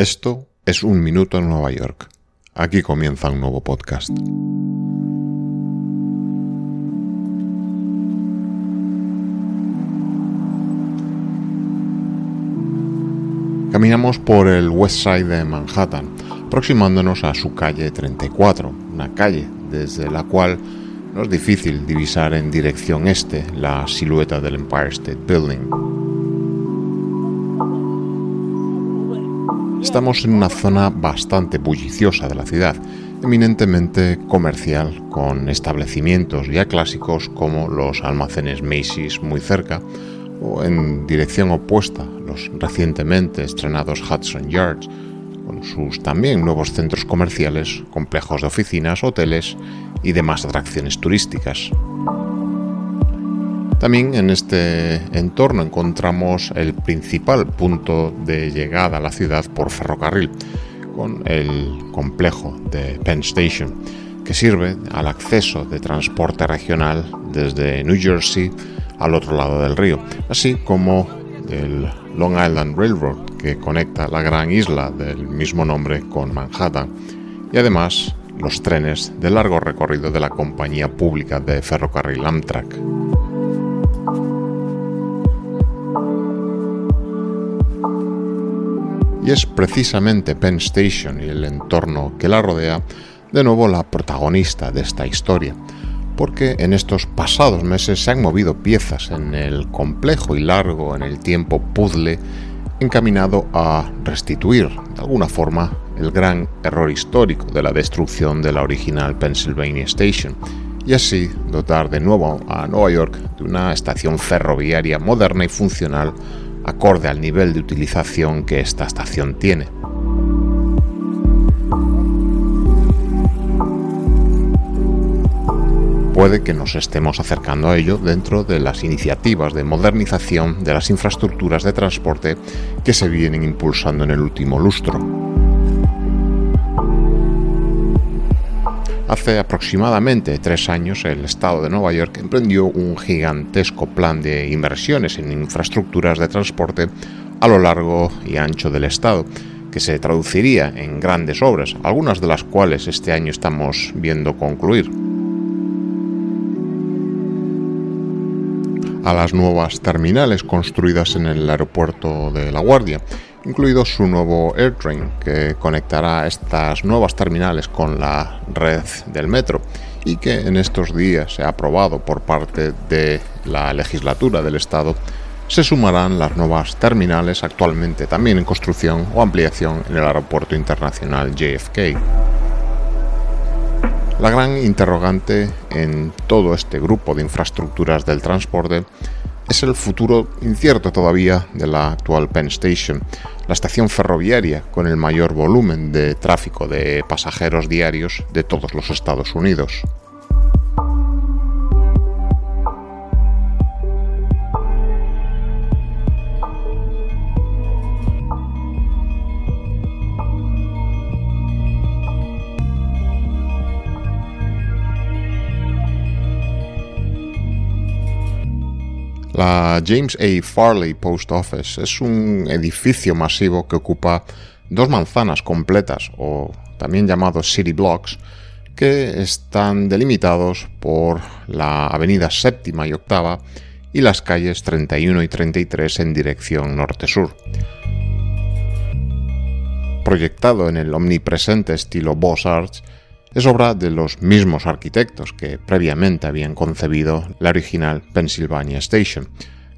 Esto es Un Minuto en Nueva York. Aquí comienza un nuevo podcast. Caminamos por el West Side de Manhattan, aproximándonos a su calle 34, una calle desde la cual no es difícil divisar en dirección este la silueta del Empire State Building. Estamos en una zona bastante bulliciosa de la ciudad, eminentemente comercial, con establecimientos ya clásicos como los almacenes Macy's muy cerca, o en dirección opuesta, los recientemente estrenados Hudson Yards, con sus también nuevos centros comerciales, complejos de oficinas, hoteles y demás atracciones turísticas. También en este entorno encontramos el principal punto de llegada a la ciudad por ferrocarril, con el complejo de Penn Station, que sirve al acceso de transporte regional desde New Jersey al otro lado del río, así como el Long Island Railroad, que conecta la gran isla del mismo nombre con Manhattan, y además los trenes de largo recorrido de la compañía pública de ferrocarril Amtrak. Es precisamente Penn Station y el entorno que la rodea de nuevo la protagonista de esta historia, porque en estos pasados meses se han movido piezas en el complejo y largo en el tiempo puzzle encaminado a restituir de alguna forma el gran error histórico de la destrucción de la original Pennsylvania Station y así dotar de nuevo a Nueva York de una estación ferroviaria moderna y funcional acorde al nivel de utilización que esta estación tiene. Puede que nos estemos acercando a ello dentro de las iniciativas de modernización de las infraestructuras de transporte que se vienen impulsando en el último lustro. Hace aproximadamente tres años, el Estado de Nueva York emprendió un gigantesco plan de inversiones en infraestructuras de transporte a lo largo y ancho del Estado, que se traduciría en grandes obras, algunas de las cuales este año estamos viendo concluir. a las nuevas terminales construidas en el aeropuerto de La Guardia, incluido su nuevo AirTrain, que conectará estas nuevas terminales con la red del metro y que en estos días se ha aprobado por parte de la legislatura del Estado, se sumarán las nuevas terminales actualmente también en construcción o ampliación en el Aeropuerto Internacional JFK. La gran interrogante en todo este grupo de infraestructuras del transporte es el futuro incierto todavía de la actual Penn Station, la estación ferroviaria con el mayor volumen de tráfico de pasajeros diarios de todos los Estados Unidos. La James A. Farley Post Office es un edificio masivo que ocupa dos manzanas completas, o también llamados city blocks, que están delimitados por la avenida séptima y octava y las calles 31 y 33 en dirección norte-sur. Proyectado en el omnipresente estilo Beaux Arts, es obra de los mismos arquitectos que previamente habían concebido la original Pennsylvania Station,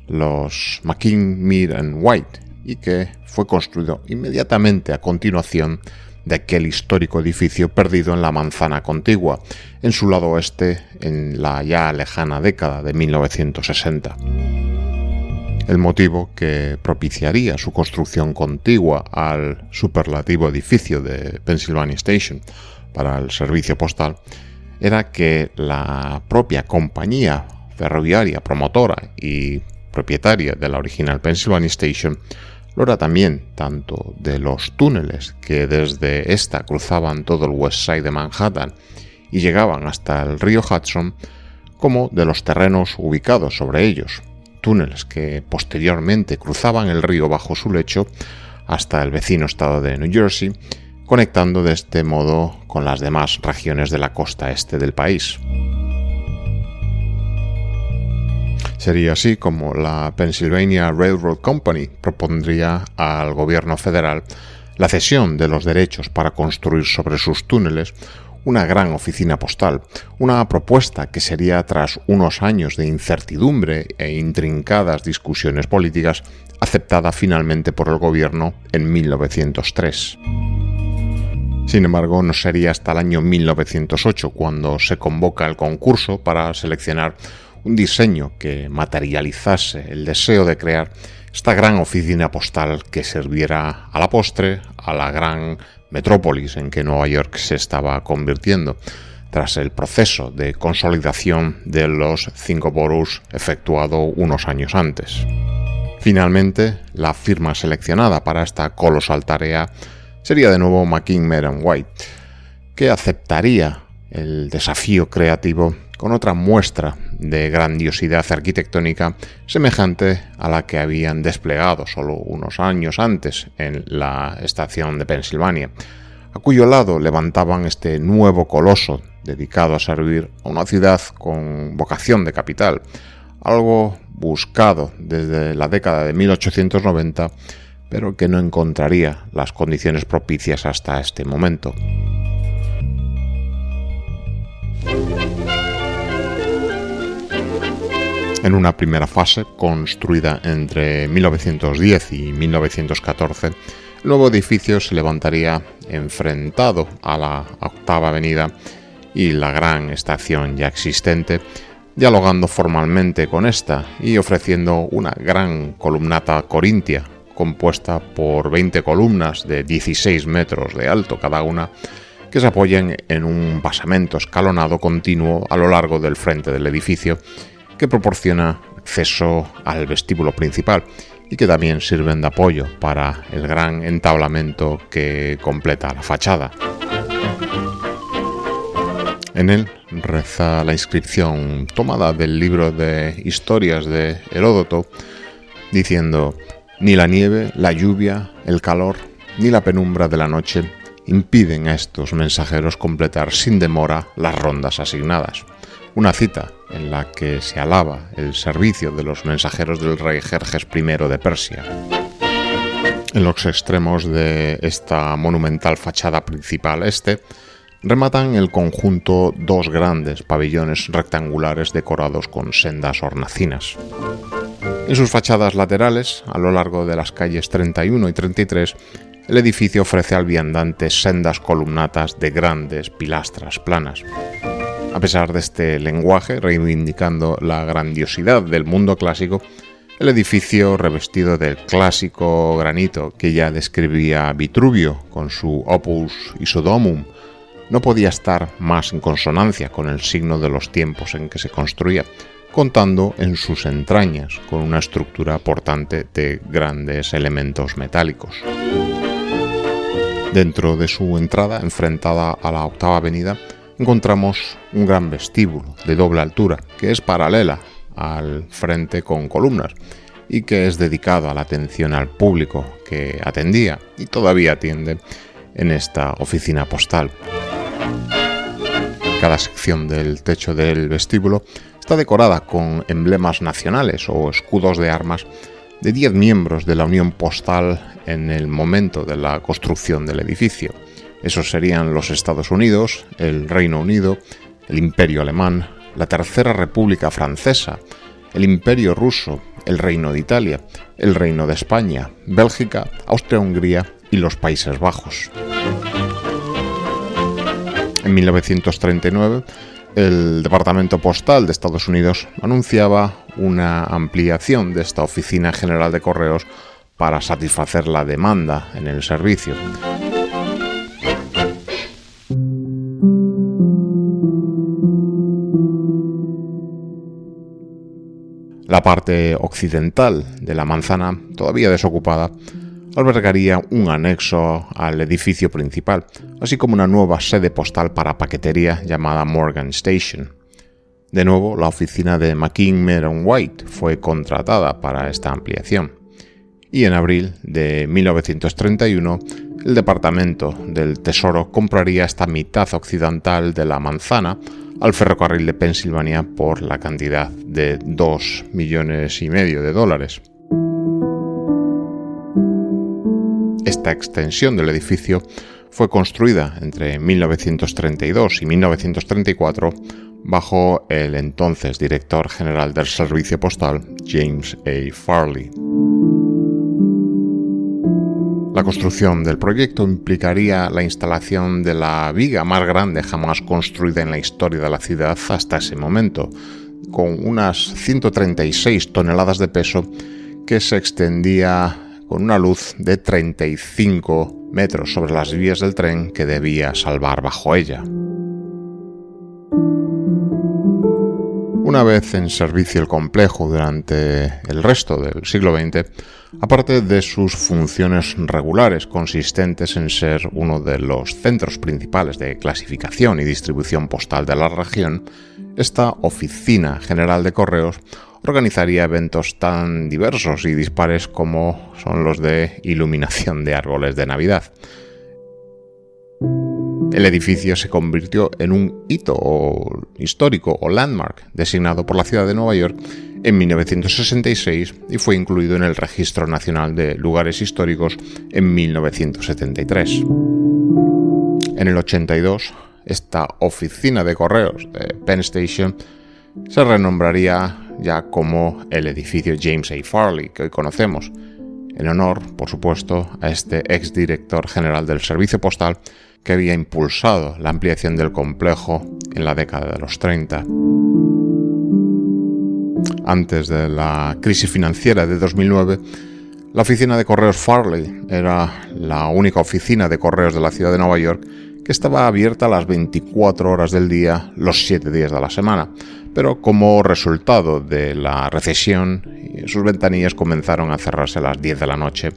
los McKean, Mead White, y que fue construido inmediatamente a continuación de aquel histórico edificio perdido en la manzana contigua, en su lado oeste, en la ya lejana década de 1960. el motivo que propiciaría su construcción contigua al superlativo edificio de Pennsylvania Station para el servicio postal era que la propia compañía ferroviaria promotora y propietaria de la original Pennsylvania Station lo era también tanto de los túneles que desde esta cruzaban todo el West Side de Manhattan y llegaban hasta el río Hudson, como de los terrenos ubicados sobre ellos, túneles que posteriormente cruzaban el río bajo su lecho hasta el vecino estado de New Jersey, conectando de este modo con las demás regiones de la costa este del país. Sería así como la Pennsylvania Railroad Company propondría al gobierno federal la cesión de los derechos para construir sobre sus túneles una gran oficina postal, una propuesta que sería tras unos años de incertidumbre e intrincadas discusiones políticas aceptada finalmente por el gobierno en 1903. Sin embargo, no sería hasta el año 1908 cuando se convoca el concurso para seleccionar un diseño que materializase el deseo de crear esta gran oficina postal que serviera a la postre a la gran metrópolis en que Nueva York se estaba convirtiendo tras el proceso de consolidación de los cinco boroughs efectuado unos años antes. Finalmente, la firma seleccionada para esta colosal tarea sería de nuevo McKean White, que aceptaría el desafío creativo con otra muestra de grandiosidad arquitectónica semejante a la que habían desplegado solo unos años antes en la estación de Pensilvania, a cuyo lado levantaban este nuevo coloso dedicado a servir a una ciudad con vocación de capital, algo buscado desde la década de 1890, pero que no encontraría las condiciones propicias hasta este momento. En una primera fase, construida entre 1910 y 1914, el nuevo edificio se levantaría enfrentado a la octava avenida y la gran estación ya existente, dialogando formalmente con esta y ofreciendo una gran columnata corintia compuesta por 20 columnas de 16 metros de alto cada una que se apoyan en un basamento escalonado continuo a lo largo del frente del edificio que proporciona acceso al vestíbulo principal y que también sirven de apoyo para el gran entablamento que completa la fachada. En él reza la inscripción tomada del libro de historias de Heródoto, diciendo, ni la nieve, la lluvia, el calor, ni la penumbra de la noche impiden a estos mensajeros completar sin demora las rondas asignadas una cita en la que se alaba el servicio de los mensajeros del rey Jerjes I de Persia. En los extremos de esta monumental fachada principal este, rematan el conjunto dos grandes pabellones rectangulares decorados con sendas hornacinas. En sus fachadas laterales, a lo largo de las calles 31 y 33, el edificio ofrece al viandante sendas columnatas de grandes pilastras planas. A pesar de este lenguaje, reivindicando la grandiosidad del mundo clásico, el edificio revestido del clásico granito que ya describía Vitruvio con su Opus Isodomum no podía estar más en consonancia con el signo de los tiempos en que se construía, contando en sus entrañas con una estructura portante de grandes elementos metálicos. Dentro de su entrada, enfrentada a la octava avenida, encontramos un gran vestíbulo de doble altura que es paralela al frente con columnas y que es dedicado a la atención al público que atendía y todavía atiende en esta oficina postal. Cada sección del techo del vestíbulo está decorada con emblemas nacionales o escudos de armas de 10 miembros de la Unión Postal en el momento de la construcción del edificio. Esos serían los Estados Unidos, el Reino Unido, el Imperio Alemán, la Tercera República Francesa, el Imperio Ruso, el Reino de Italia, el Reino de España, Bélgica, Austria-Hungría y los Países Bajos. En 1939, el Departamento Postal de Estados Unidos anunciaba una ampliación de esta oficina general de correos para satisfacer la demanda en el servicio. La parte occidental de la manzana, todavía desocupada, albergaría un anexo al edificio principal, así como una nueva sede postal para paquetería llamada Morgan Station. De nuevo, la oficina de McKean Meron White fue contratada para esta ampliación. Y en abril de 1931, el Departamento del Tesoro compraría esta mitad occidental de la manzana al ferrocarril de Pensilvania por la cantidad de 2 millones y medio de dólares. Esta extensión del edificio fue construida entre 1932 y 1934 bajo el entonces director general del Servicio Postal, James A. Farley. La construcción del proyecto implicaría la instalación de la viga más grande jamás construida en la historia de la ciudad hasta ese momento, con unas 136 toneladas de peso que se extendía con una luz de 35 metros sobre las vías del tren que debía salvar bajo ella. Una vez en servicio el complejo durante el resto del siglo XX, aparte de sus funciones regulares consistentes en ser uno de los centros principales de clasificación y distribución postal de la región, esta Oficina General de Correos organizaría eventos tan diversos y dispares como son los de iluminación de árboles de Navidad. El edificio se convirtió en un hito histórico o landmark designado por la ciudad de Nueva York en 1966 y fue incluido en el Registro Nacional de Lugares Históricos en 1973. En el 82, esta oficina de correos de Penn Station se renombraría ya como el edificio James A. Farley que hoy conocemos, en honor, por supuesto, a este exdirector general del Servicio Postal que había impulsado la ampliación del complejo en la década de los 30. Antes de la crisis financiera de 2009, la oficina de correos Farley era la única oficina de correos de la ciudad de Nueva York que estaba abierta las 24 horas del día, los 7 días de la semana. Pero como resultado de la recesión, sus ventanillas comenzaron a cerrarse a las 10 de la noche,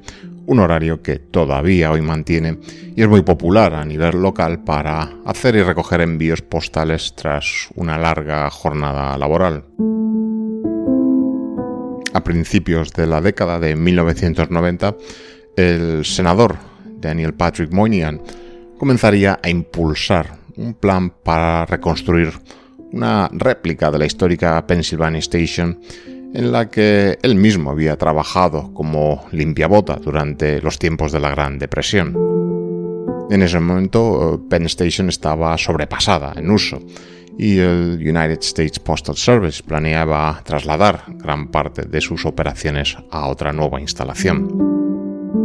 un horario que todavía hoy mantiene y es muy popular a nivel local para hacer y recoger envíos postales tras una larga jornada laboral. A principios de la década de 1990, el senador Daniel Patrick Moynihan comenzaría a impulsar un plan para reconstruir una réplica de la histórica Pennsylvania Station en la que él mismo había trabajado como limpiabota durante los tiempos de la Gran Depresión. En ese momento Penn Station estaba sobrepasada en uso y el United States Postal Service planeaba trasladar gran parte de sus operaciones a otra nueva instalación.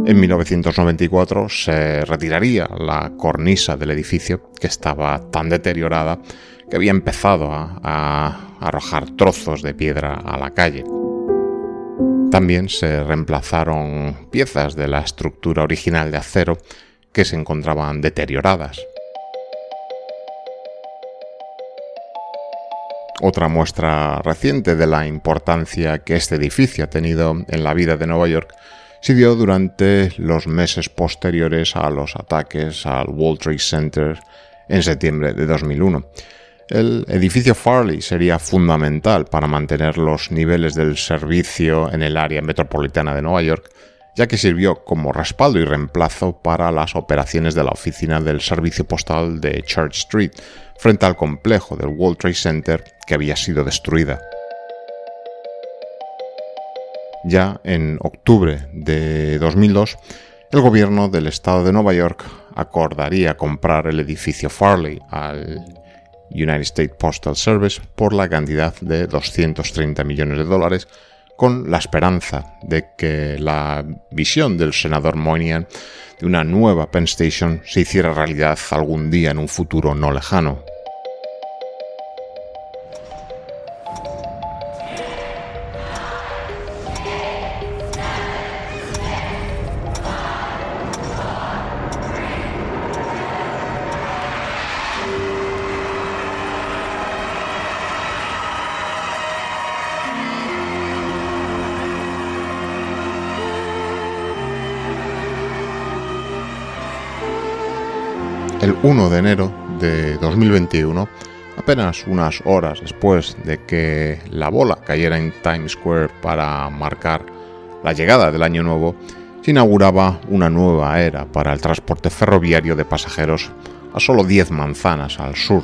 En 1994 se retiraría la cornisa del edificio que estaba tan deteriorada que había empezado a, arrojar trozos de piedra a la calle. También se reemplazaron piezas de la estructura original de acero que se encontraban deterioradas. Otra muestra reciente de la importancia que este edificio ha tenido en la vida de Nueva York dio durante los meses posteriores a los ataques al World Trade Center en septiembre de 2001. El edificio Farley sería fundamental para mantener los niveles del servicio en el área metropolitana de Nueva York, ya que sirvió como respaldo y reemplazo para las operaciones de la oficina del servicio postal de Church Street, frente al complejo del World Trade Center que había sido destruida. Ya en octubre de 2002, el gobierno del estado de Nueva York acordaría comprar el edificio Farley al United States Postal Service por la cantidad de 230 millones de dólares, con la esperanza de que la visión del senador Moynihan de una nueva Penn Station se hiciera realidad algún día en un futuro no lejano. El 1 de enero de 2021, apenas unas horas después de que la bola cayera en Times Square para marcar la llegada del año nuevo, se inauguraba una nueva era para el transporte ferroviario de pasajeros a solo 10 manzanas al sur.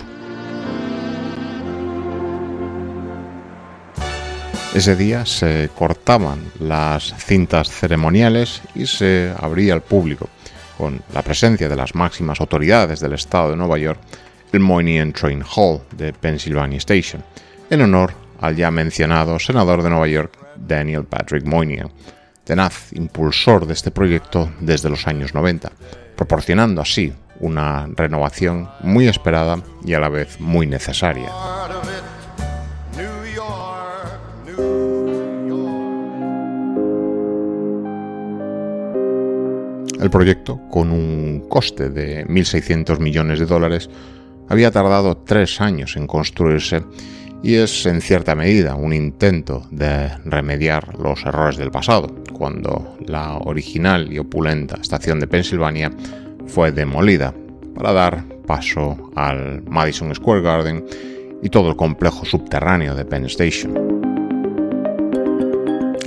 Ese día se cortaban las cintas ceremoniales y se abría al público, con la presencia de las máximas autoridades del estado de Nueva York, el Moynihan Train Hall de Pennsylvania Station, en honor al ya mencionado senador de Nueva York, Daniel Patrick Moynihan, tenaz impulsor de este proyecto desde los años 90, proporcionando así una renovación muy esperada y a la vez muy necesaria. El proyecto, con un coste de 1.600 millones de dólares, había tardado tres años en construirse y es en cierta medida un intento de remediar los errores del pasado, cuando la original y opulenta estación de Pensilvania fue demolida para dar paso al Madison Square Garden y todo el complejo subterráneo de Penn Station.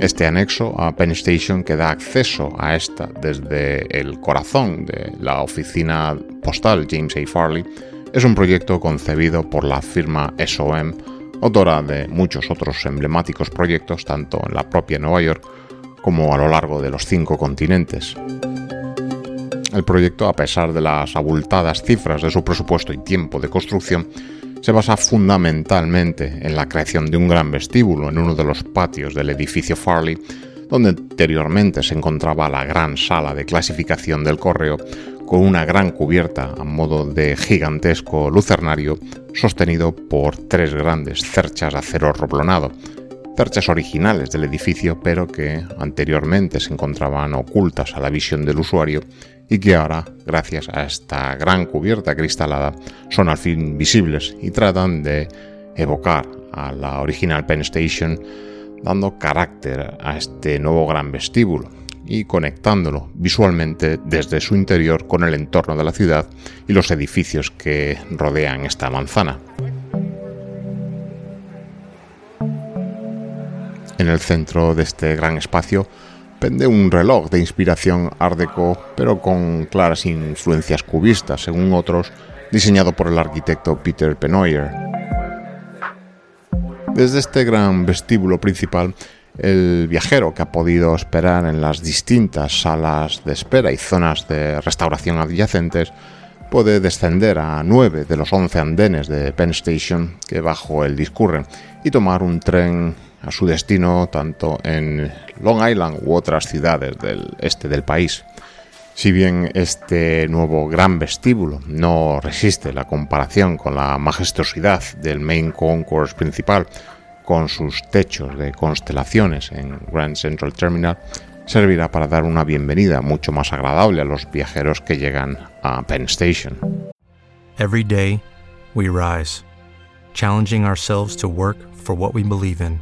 Este anexo a Penn Station que da acceso a esta desde el corazón de la oficina postal James A. Farley es un proyecto concebido por la firma SOM, autora de muchos otros emblemáticos proyectos tanto en la propia Nueva York como a lo largo de los cinco continentes. El proyecto, a pesar de las abultadas cifras de su presupuesto y tiempo de construcción, se basa fundamentalmente en la creación de un gran vestíbulo en uno de los patios del edificio Farley, donde anteriormente se encontraba la gran sala de clasificación del correo, con una gran cubierta a modo de gigantesco lucernario sostenido por tres grandes cerchas de acero roblonado, cerchas originales del edificio pero que anteriormente se encontraban ocultas a la visión del usuario y que ahora, gracias a esta gran cubierta cristalada, son al fin visibles y tratan de evocar a la original Penn Station, dando carácter a este nuevo gran vestíbulo y conectándolo visualmente desde su interior con el entorno de la ciudad y los edificios que rodean esta manzana. En el centro de este gran espacio pende un reloj de inspiración art déco, pero con claras influencias cubistas, según otros, diseñado por el arquitecto Peter Penoyer. Desde este gran vestíbulo principal, el viajero que ha podido esperar en las distintas salas de espera y zonas de restauración adyacentes puede descender a nueve de los once andenes de Penn Station que bajo él discurren y tomar un tren a su destino tanto en Long Island u otras ciudades del este del país. Si bien este nuevo gran vestíbulo no resiste la comparación con la majestuosidad del Main Concourse principal, con sus techos de constelaciones en Grand Central Terminal, servirá para dar una bienvenida mucho más agradable a los viajeros que llegan a Penn Station. Every day we rise, challenging ourselves to work for what we believe in.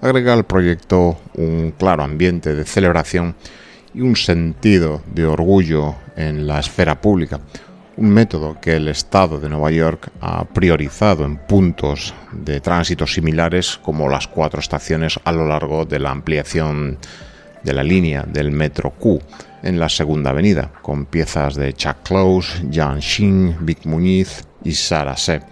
agrega al proyecto un claro ambiente de celebración y un sentido de orgullo en la esfera pública, un método que el Estado de Nueva York ha priorizado en puntos de tránsito similares como las cuatro estaciones a lo largo de la ampliación de la línea del metro Q en la segunda avenida, con piezas de Chuck Close, Jan Shin, Vic Muñiz y Sara Se,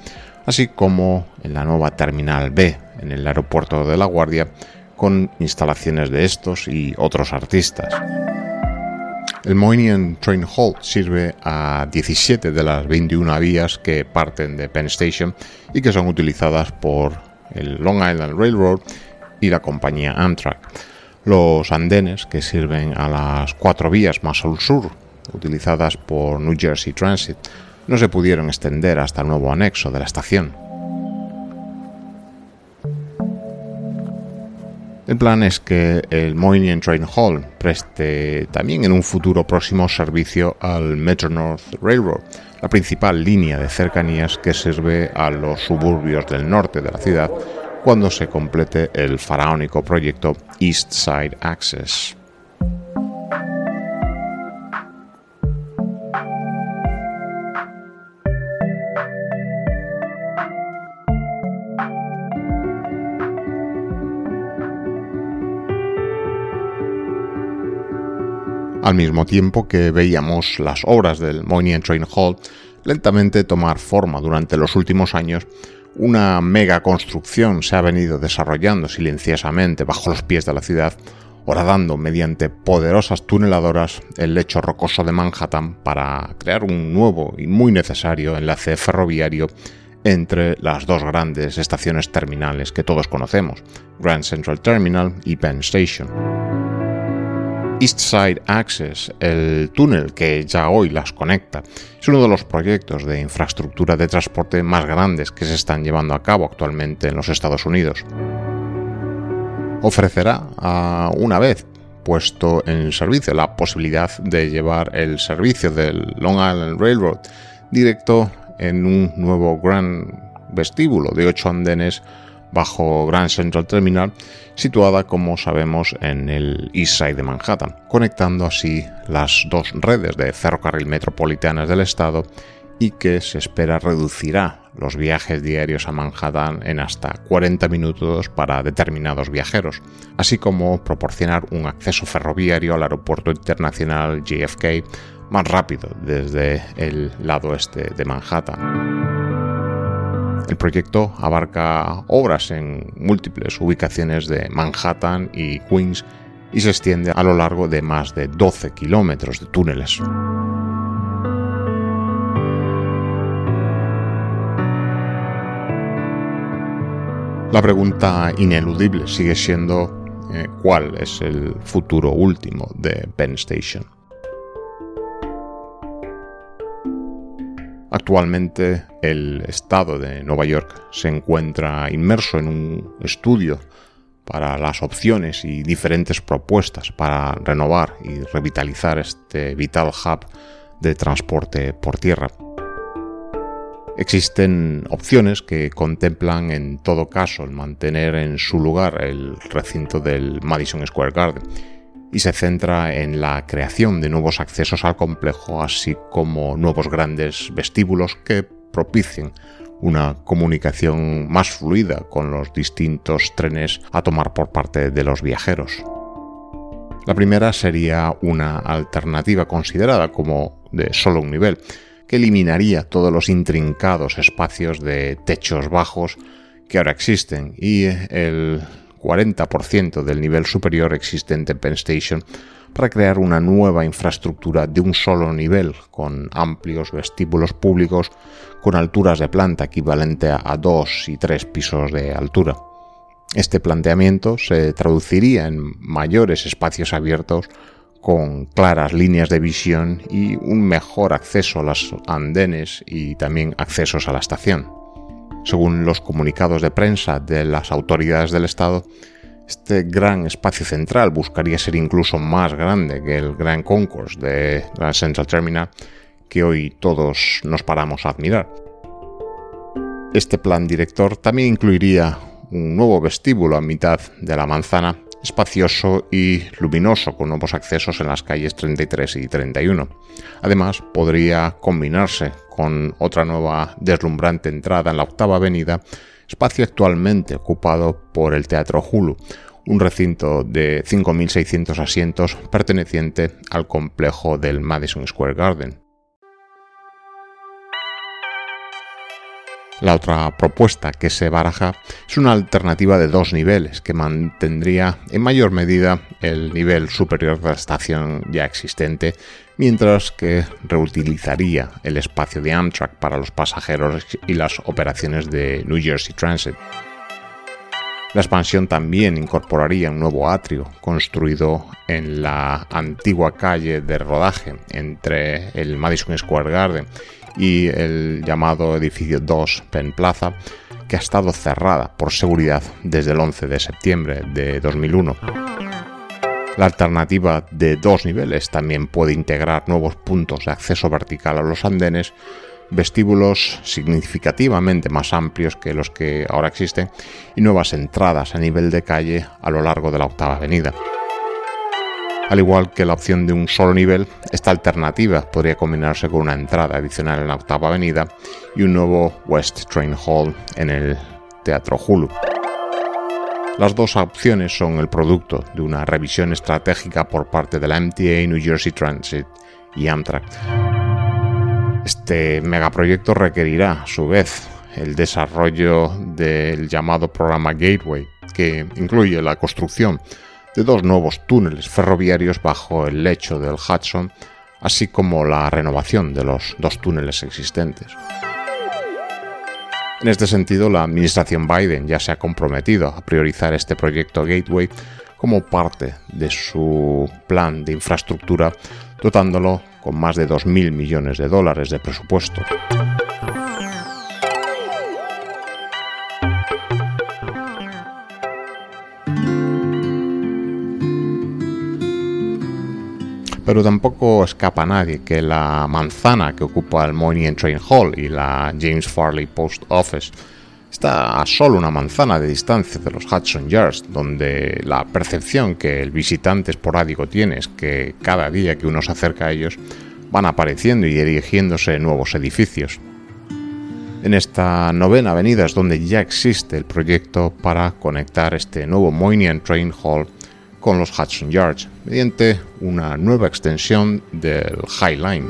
así como en la nueva terminal B en el aeropuerto de La Guardia con instalaciones de estos y otros artistas. El Moynihan Train Hall sirve a 17 de las 21 vías que parten de Penn Station y que son utilizadas por el Long Island Railroad y la compañía Amtrak. Los andenes que sirven a las cuatro vías más al sur utilizadas por New Jersey Transit no se pudieron extender hasta el nuevo anexo de la estación. El plan es que el Moynihan Train Hall preste también en un futuro próximo servicio al Metro North Railroad, la principal línea de cercanías que sirve a los suburbios del norte de la ciudad cuando se complete el faraónico proyecto East Side Access. Al mismo tiempo que veíamos las obras del Moynihan Train Hall lentamente tomar forma durante los últimos años, una mega construcción se ha venido desarrollando silenciosamente bajo los pies de la ciudad, horadando mediante poderosas tuneladoras el lecho rocoso de Manhattan para crear un nuevo y muy necesario enlace ferroviario entre las dos grandes estaciones terminales que todos conocemos, Grand Central Terminal y Penn Station. East Side Access, el túnel que ya hoy las conecta, es uno de los proyectos de infraestructura de transporte más grandes que se están llevando a cabo actualmente en los Estados Unidos. Ofrecerá una vez puesto en servicio la posibilidad de llevar el servicio del Long Island Railroad directo en un nuevo gran vestíbulo de ocho andenes bajo Grand Central Terminal, situada como sabemos en el East Side de Manhattan, conectando así las dos redes de ferrocarril metropolitanas del estado y que se espera reducirá los viajes diarios a Manhattan en hasta 40 minutos para determinados viajeros, así como proporcionar un acceso ferroviario al aeropuerto internacional JFK más rápido desde el lado este de Manhattan. El proyecto abarca obras en múltiples ubicaciones de Manhattan y Queens y se extiende a lo largo de más de 12 kilómetros de túneles. La pregunta ineludible sigue siendo eh, cuál es el futuro último de Penn Station. Actualmente el Estado de Nueva York se encuentra inmerso en un estudio para las opciones y diferentes propuestas para renovar y revitalizar este vital hub de transporte por tierra. Existen opciones que contemplan en todo caso el mantener en su lugar el recinto del Madison Square Garden y se centra en la creación de nuevos accesos al complejo, así como nuevos grandes vestíbulos que propicien una comunicación más fluida con los distintos trenes a tomar por parte de los viajeros. La primera sería una alternativa considerada como de solo un nivel, que eliminaría todos los intrincados espacios de techos bajos que ahora existen y el 40% del nivel superior existente en Penn Station para crear una nueva infraestructura de un solo nivel, con amplios vestíbulos públicos con alturas de planta equivalente a dos y tres pisos de altura. Este planteamiento se traduciría en mayores espacios abiertos con claras líneas de visión y un mejor acceso a los andenes y también accesos a la estación. Según los comunicados de prensa de las autoridades del Estado, este gran espacio central buscaría ser incluso más grande que el Grand Concourse de la Central Terminal que hoy todos nos paramos a admirar. Este plan director también incluiría un nuevo vestíbulo a mitad de la manzana espacioso y luminoso con nuevos accesos en las calles 33 y 31. Además, podría combinarse con otra nueva deslumbrante entrada en la octava avenida, espacio actualmente ocupado por el Teatro Hulu, un recinto de 5.600 asientos perteneciente al complejo del Madison Square Garden. La otra propuesta que se baraja es una alternativa de dos niveles que mantendría en mayor medida el nivel superior de la estación ya existente, mientras que reutilizaría el espacio de Amtrak para los pasajeros y las operaciones de New Jersey Transit. La expansión también incorporaría un nuevo atrio construido en la antigua calle de rodaje entre el Madison Square Garden y el llamado edificio 2 Penn Plaza, que ha estado cerrada por seguridad desde el 11 de septiembre de 2001. La alternativa de dos niveles también puede integrar nuevos puntos de acceso vertical a los andenes vestíbulos significativamente más amplios que los que ahora existen y nuevas entradas a nivel de calle a lo largo de la octava avenida. Al igual que la opción de un solo nivel, esta alternativa podría combinarse con una entrada adicional en la octava avenida y un nuevo West Train Hall en el Teatro Hulu. Las dos opciones son el producto de una revisión estratégica por parte de la MTA, New Jersey Transit y Amtrak este megaproyecto requerirá, a su vez, el desarrollo del llamado programa Gateway, que incluye la construcción de dos nuevos túneles ferroviarios bajo el lecho del Hudson, así como la renovación de los dos túneles existentes. En este sentido, la administración Biden ya se ha comprometido a priorizar este proyecto Gateway como parte de su plan de infraestructura, dotándolo con más de 2.000 millones de dólares de presupuesto. Pero tampoco escapa a nadie que la manzana que ocupa el Moynihan Train Hall y la James Farley Post Office está a solo una manzana de distancia de los Hudson Yards, donde la percepción que el visitante esporádico tiene es que cada día que uno se acerca a ellos van apareciendo y erigiéndose nuevos edificios. En esta novena avenida es donde ya existe el proyecto para conectar este nuevo Moynihan Train Hall con los Hudson Yards mediante una nueva extensión del High Line.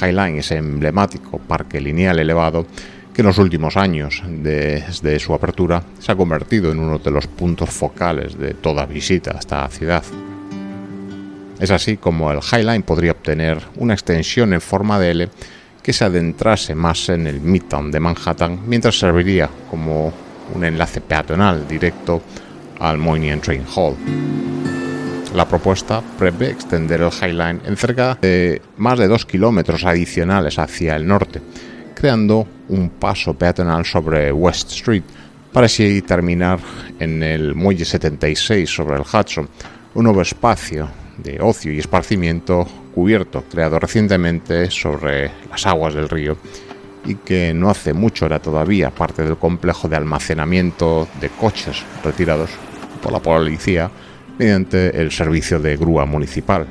High Line es emblemático parque lineal elevado que en los últimos años, desde su apertura, se ha convertido en uno de los puntos focales de toda visita a esta ciudad. Es así como el High Line podría obtener una extensión en forma de L que se adentrase más en el Midtown de Manhattan, mientras serviría como un enlace peatonal directo al Moynihan Train Hall. La propuesta prevé extender el High Line en cerca de más de dos kilómetros adicionales hacia el norte, creando un paso peatonal sobre West Street para así terminar en el muelle 76 sobre el Hudson, un nuevo espacio de ocio y esparcimiento cubierto creado recientemente sobre las aguas del río y que no hace mucho era todavía parte del complejo de almacenamiento de coches retirados por la policía mediante el servicio de grúa municipal.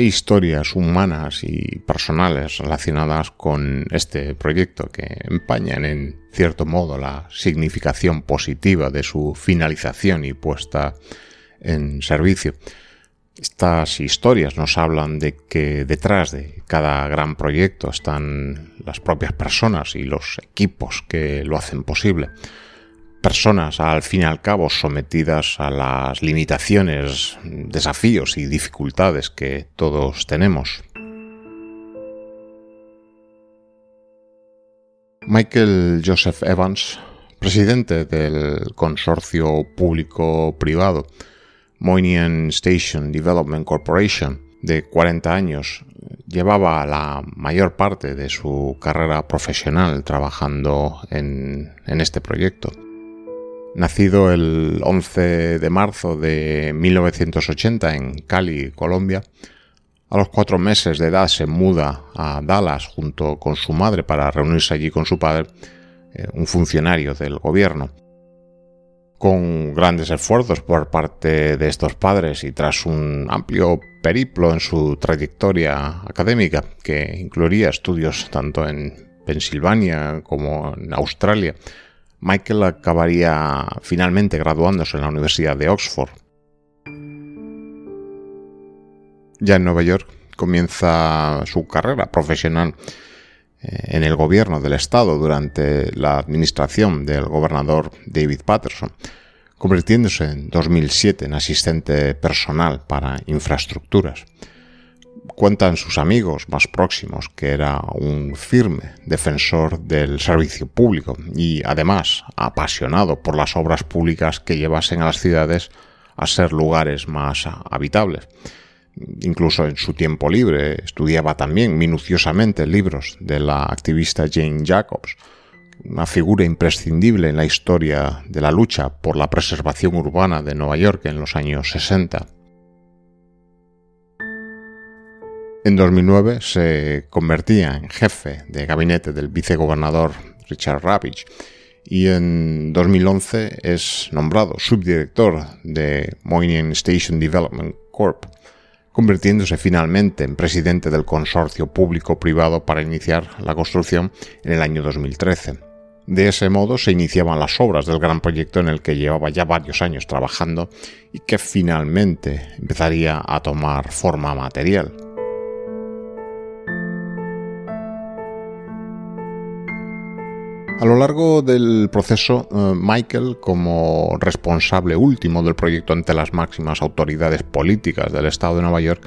Hay historias humanas y personales relacionadas con este proyecto que empañan en cierto modo la significación positiva de su finalización y puesta en servicio. Estas historias nos hablan de que detrás de cada gran proyecto están las propias personas y los equipos que lo hacen posible personas al fin y al cabo sometidas a las limitaciones, desafíos y dificultades que todos tenemos. Michael Joseph Evans, presidente del consorcio público-privado Moynihan Station Development Corporation, de 40 años, llevaba la mayor parte de su carrera profesional trabajando en, en este proyecto. Nacido el 11 de marzo de 1980 en Cali, Colombia, a los cuatro meses de edad se muda a Dallas junto con su madre para reunirse allí con su padre, eh, un funcionario del gobierno. Con grandes esfuerzos por parte de estos padres y tras un amplio periplo en su trayectoria académica, que incluiría estudios tanto en Pensilvania como en Australia, Michael acabaría finalmente graduándose en la Universidad de Oxford. Ya en Nueva York comienza su carrera profesional en el gobierno del estado durante la administración del gobernador David Patterson. convirtiéndose en 2007 en asistente personal para infraestructuras. Cuentan sus amigos más próximos que era un firme defensor del servicio público y además apasionado por las obras públicas que llevasen a las ciudades a ser lugares más habitables. Incluso en su tiempo libre estudiaba también minuciosamente libros de la activista Jane Jacobs, una figura imprescindible en la historia de la lucha por la preservación urbana de Nueva York en los años 60. En 2009 se convertía en jefe de gabinete del vicegobernador Richard Ravitch y en 2011 es nombrado subdirector de Moynihan Station Development Corp, convirtiéndose finalmente en presidente del consorcio público-privado para iniciar la construcción en el año 2013. De ese modo se iniciaban las obras del gran proyecto en el que llevaba ya varios años trabajando y que finalmente empezaría a tomar forma material. A lo largo del proceso, eh, Michael, como responsable último del proyecto ante las máximas autoridades políticas del Estado de Nueva York,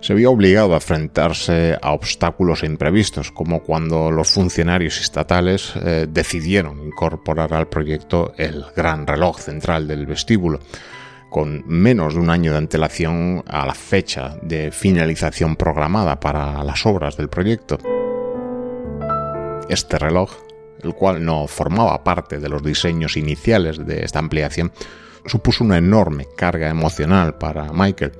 se vio obligado a enfrentarse a obstáculos imprevistos, como cuando los funcionarios estatales eh, decidieron incorporar al proyecto el gran reloj central del vestíbulo, con menos de un año de antelación a la fecha de finalización programada para las obras del proyecto. Este reloj, el cual no formaba parte de los diseños iniciales de esta ampliación, supuso una enorme carga emocional para Michael,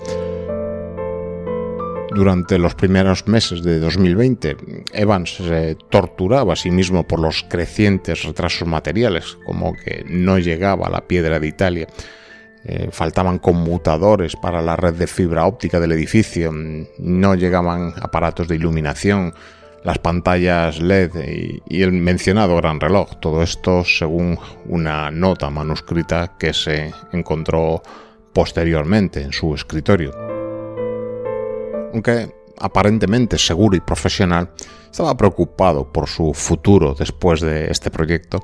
durante los primeros meses de 2020, Evans se torturaba a sí mismo por los crecientes retrasos materiales, como que no llegaba la piedra de Italia, eh, faltaban conmutadores para la red de fibra óptica del edificio, no llegaban aparatos de iluminación, las pantallas LED y, el mencionado gran reloj. Todo esto según una nota manuscrita que se encontró posteriormente en su escritorio aunque aparentemente seguro y profesional, estaba preocupado por su futuro después de este proyecto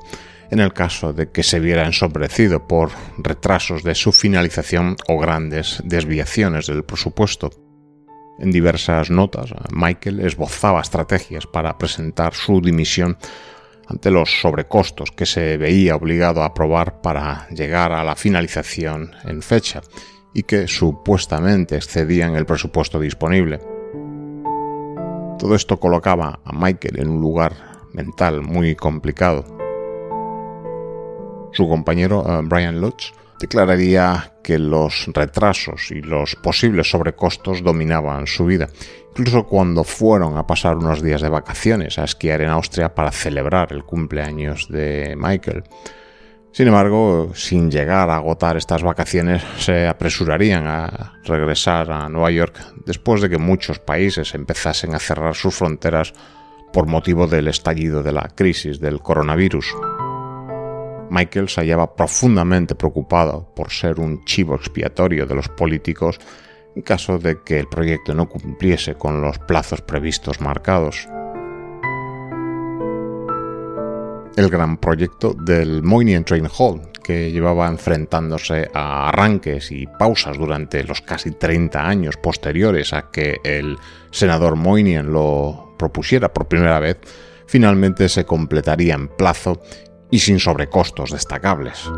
en el caso de que se viera ensombrecido por retrasos de su finalización o grandes desviaciones del presupuesto. En diversas notas, Michael esbozaba estrategias para presentar su dimisión ante los sobrecostos que se veía obligado a aprobar para llegar a la finalización en fecha y que supuestamente excedían el presupuesto disponible. Todo esto colocaba a Michael en un lugar mental muy complicado. Su compañero eh, Brian Lutz declararía que los retrasos y los posibles sobrecostos dominaban su vida, incluso cuando fueron a pasar unos días de vacaciones a esquiar en Austria para celebrar el cumpleaños de Michael. Sin embargo, sin llegar a agotar estas vacaciones, se apresurarían a regresar a Nueva York después de que muchos países empezasen a cerrar sus fronteras por motivo del estallido de la crisis del coronavirus. Michael se hallaba profundamente preocupado por ser un chivo expiatorio de los políticos en caso de que el proyecto no cumpliese con los plazos previstos marcados. el gran proyecto del Moynihan Train Hall, que llevaba enfrentándose a arranques y pausas durante los casi 30 años posteriores a que el senador Moynihan lo propusiera por primera vez, finalmente se completaría en plazo y sin sobrecostos destacables.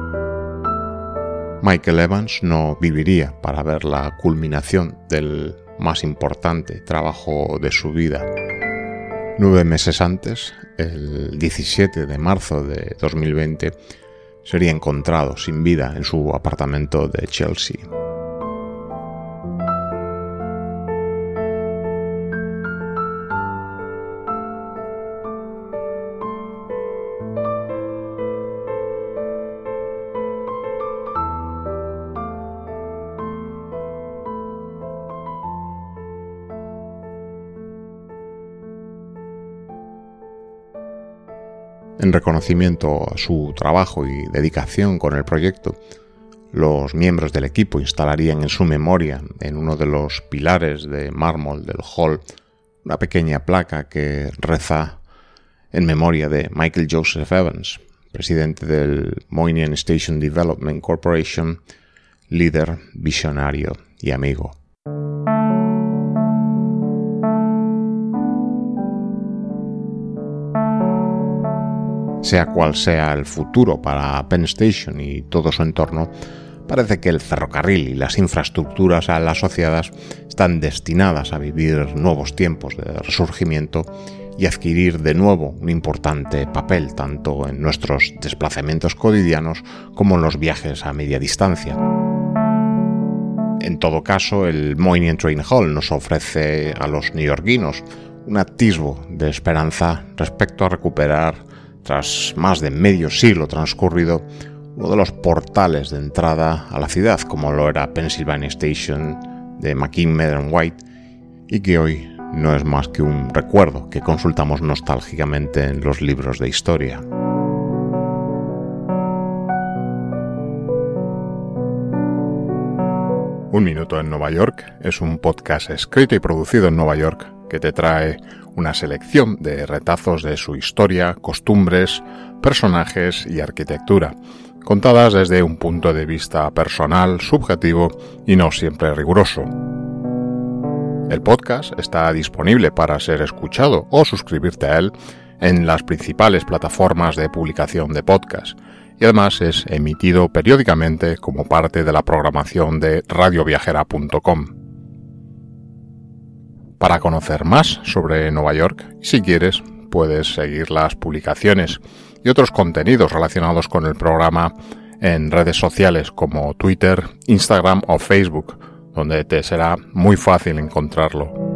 Michael Evans no viviría para ver la culminación del más importante trabajo de su vida. Nueve meses antes, el 17 de marzo de 2020, sería encontrado sin vida en su apartamento de Chelsea. En reconocimiento a su trabajo y dedicación con el proyecto, los miembros del equipo instalarían en su memoria, en uno de los pilares de mármol del hall, una pequeña placa que reza en memoria de Michael Joseph Evans, presidente del Moynihan Station Development Corporation, líder, visionario y amigo. Sea cual sea el futuro para Penn Station y todo su entorno, parece que el ferrocarril y las infraestructuras asociadas están destinadas a vivir nuevos tiempos de resurgimiento y adquirir de nuevo un importante papel tanto en nuestros desplazamientos cotidianos como en los viajes a media distancia. En todo caso, el Moynihan Train Hall nos ofrece a los neoyorquinos un atisbo de esperanza respecto a recuperar, tras más de medio siglo transcurrido, uno de los portales de entrada a la ciudad, como lo era Pennsylvania Station de McKean White, y que hoy no es más que un recuerdo que consultamos nostálgicamente en los libros de historia. Un Minuto en Nueva York es un podcast escrito y producido en Nueva York que te trae una selección de retazos de su historia, costumbres, personajes y arquitectura, contadas desde un punto de vista personal, subjetivo y no siempre riguroso. El podcast está disponible para ser escuchado o suscribirte a él en las principales plataformas de publicación de podcast y además es emitido periódicamente como parte de la programación de radioviajera.com. Para conocer más sobre Nueva York, si quieres, puedes seguir las publicaciones y otros contenidos relacionados con el programa en redes sociales como Twitter, Instagram o Facebook donde te será muy fácil encontrarlo.